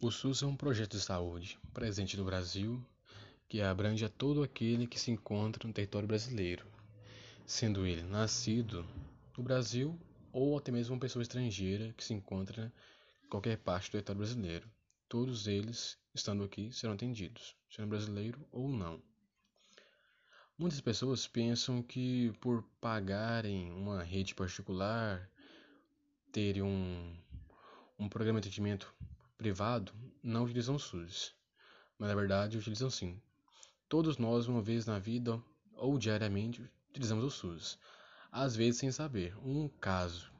O SUS é um projeto de saúde presente no Brasil que abrange a todo aquele que se encontra no território brasileiro, sendo ele nascido no Brasil ou até mesmo uma pessoa estrangeira que se encontra em qualquer parte do território brasileiro. Todos eles, estando aqui, serão atendidos, sendo brasileiro ou não. Muitas pessoas pensam que por pagarem uma rede particular, terem um, um programa de atendimento privado não utilizam o SUS, mas na verdade utilizam sim. Todos nós, uma vez na vida ou diariamente, utilizamos o SUS, às vezes sem saber. Um caso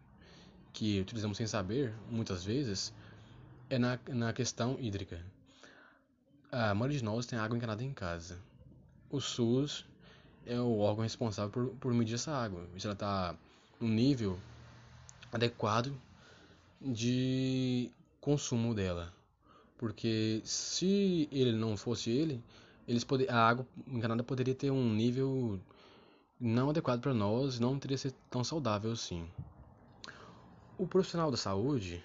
que utilizamos sem saber, muitas vezes, é na, na questão hídrica. A maioria de nós tem água encanada em casa. O SUS é o órgão responsável por, por medir essa água, se ela está no nível adequado de consumo dela. Porque se ele não fosse ele, eles poder, a água encanada poderia ter um nível não adequado para nós, não teria ser tão saudável assim. O profissional da saúde,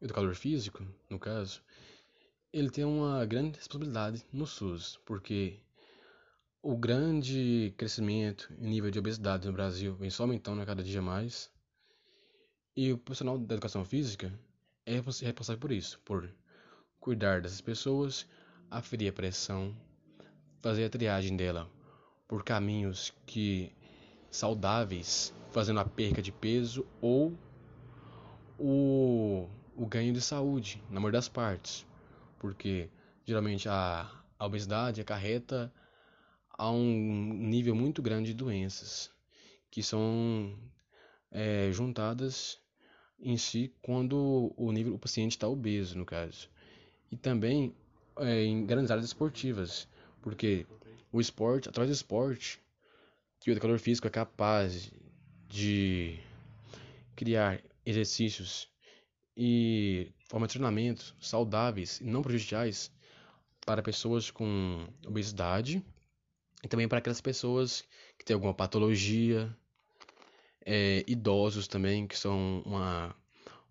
educador físico, no caso, ele tem uma grande responsabilidade no SUS, porque o grande crescimento em nível de obesidade no Brasil vem só aumentando a cada dia mais. E o profissional da educação física é responsável por isso, por cuidar dessas pessoas, aferir a pressão, fazer a triagem dela por caminhos que saudáveis, fazendo a perca de peso ou o, o ganho de saúde, na maioria das partes, porque geralmente a, a obesidade acarreta a um nível muito grande de doenças que são é, juntadas em si quando o nível o paciente está obeso no caso. E também é, em grandes áreas esportivas porque o esporte através do esporte que o educador físico é capaz de criar exercícios e forma de treinamento saudáveis e não prejudiciais para pessoas com obesidade e também para aquelas pessoas que têm alguma patologia é, idosos também, que são uma,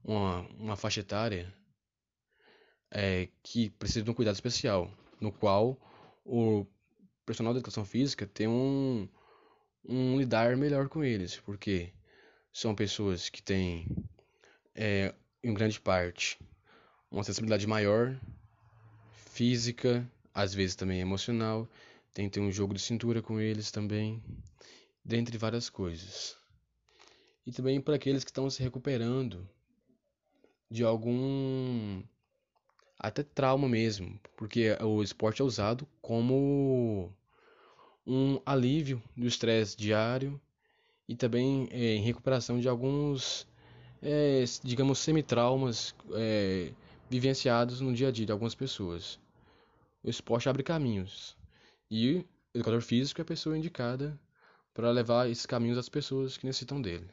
uma, uma faixa etária é, que precisa de um cuidado especial, no qual o profissional da educação física tem um, um lidar melhor com eles, porque são pessoas que têm, é, em grande parte, uma sensibilidade maior, física, às vezes também emocional, tem que ter um jogo de cintura com eles também, dentre várias coisas e também para aqueles que estão se recuperando de algum até trauma mesmo, porque o esporte é usado como um alívio do estresse diário e também é, em recuperação de alguns, é, digamos, semitraumas é, vivenciados no dia a dia de algumas pessoas. O esporte abre caminhos e o educador físico é a pessoa indicada para levar esses caminhos às pessoas que necessitam dele.